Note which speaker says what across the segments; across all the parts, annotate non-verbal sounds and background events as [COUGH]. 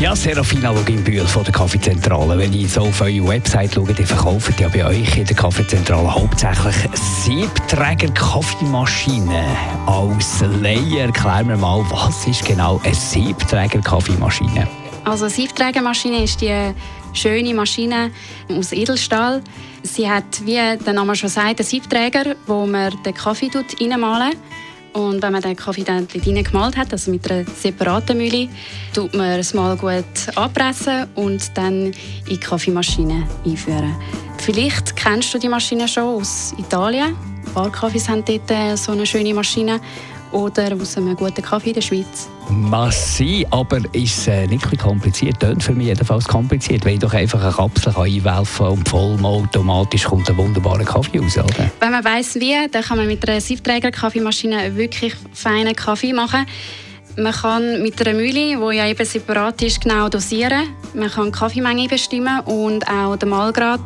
Speaker 1: ja, Serafina Bühl von der Kaffeezentrale. Wenn ich so auf eure Website schaue, dann verkauft ja bei euch in der Kaffeezentrale hauptsächlich Siebträger Kaffeemaschinen. Als Layer erklären wir mal, was ist genau eine Siebträger Kaffeemaschine?
Speaker 2: Also eine Siebträgermaschine ist die schöne Maschine aus Edelstahl. Sie hat, wie der Name schon sagt, einen Siebträger, wo man den Kaffee reinmalen und wenn man den Kaffee dann gemalt hat, also mit einer separaten Mühle, tut man es mal gut anpressen und dann in die Kaffeemaschine einführen. Vielleicht kennst du die Maschine schon aus Italien. Barkaffees haben dort so eine schöne Maschine oder aus einem guten Kaffee in der Schweiz.
Speaker 1: Massi, aber ist äh, nicht kompliziert? Tönt für mich jedenfalls kompliziert, weil ich doch einfach eine Kapsel einwerfen kann und voll automatisch kommt ein wunderbarer Kaffee raus, oder?
Speaker 2: Wenn man weiss wie, dann kann man mit einer Siefträger-Kaffeemaschine wirklich feinen Kaffee machen. Man kann mit einer Mühle, die ja eben separat ist, genau dosieren. Man kann die Kaffeemenge bestimmen und auch den Mahlgrad.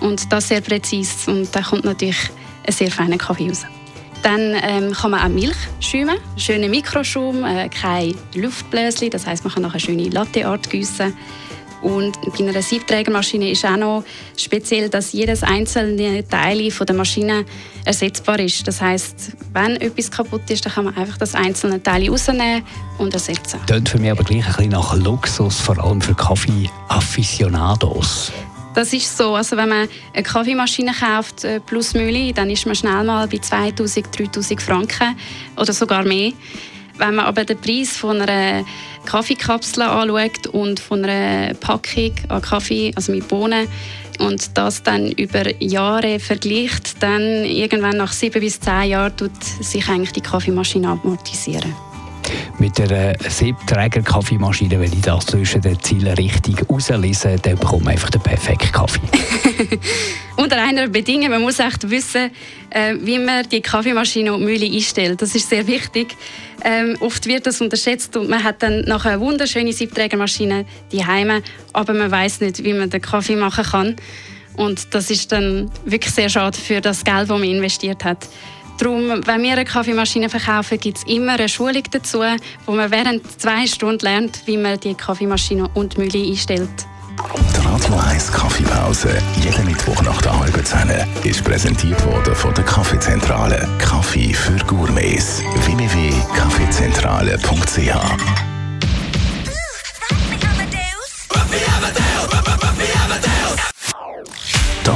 Speaker 2: Und das sehr präzise. Und dann kommt natürlich ein sehr feiner Kaffee raus. Dann ähm, kann man auch Milch schäumen, schöne Mikroschaum, äh, kein Luftbläschen, das heißt man kann nachher schöne Latteart gießen. Und bei einer Siebträgermaschine ist auch noch speziell, dass jedes einzelne Teil von der Maschine ersetzbar ist. Das heißt, wenn etwas kaputt ist, dann kann man einfach das einzelne Teil rausnehmen und ersetzen.
Speaker 1: Das klingt für mich aber gleich ein bisschen nach Luxus, vor allem für Kaffee-Afficionados.
Speaker 2: Das ist so. Also wenn man eine Kaffeemaschine kauft äh, plus Mühle, dann ist man schnell mal bei 2000, 3000 Franken oder sogar mehr. Wenn man aber den Preis von einer Kaffeekapsel anschaut und von einer Packung an Kaffee, also mit Bohnen, und das dann über Jahre vergleicht, dann irgendwann nach sieben bis zehn Jahren tut sich eigentlich die Kaffeemaschine amortisieren
Speaker 1: mit einer Siebträger-Kaffeemaschine, wenn ich das zwischen den Zielen richtig rauslese, dann bekomme ich einfach den perfekten Kaffee. [LAUGHS]
Speaker 2: Unter einer Bedingung, man muss echt wissen, äh, wie man die Kaffeemaschine und die Mühle einstellt. Das ist sehr wichtig. Ähm, oft wird das unterschätzt und man hat dann nachher eine wunderschöne Siebträgermaschine die Heime, aber man weiß nicht, wie man den Kaffee machen kann. Und das ist dann wirklich sehr schade für das Geld, das man investiert hat. Darum, wenn wir eine Kaffeemaschine verkaufen, gibt es immer eine Schulung dazu, wo man während zwei Stunden lernt, wie man die Kaffeemaschine und die Mühle einstellt.
Speaker 3: Die Radio 1 Kaffeepause, jeden Mittwoch nach der halben Zehn, ist präsentiert worden von der Kaffeezentrale. Kaffee für Gourmets. www.kaffeezentrale.ch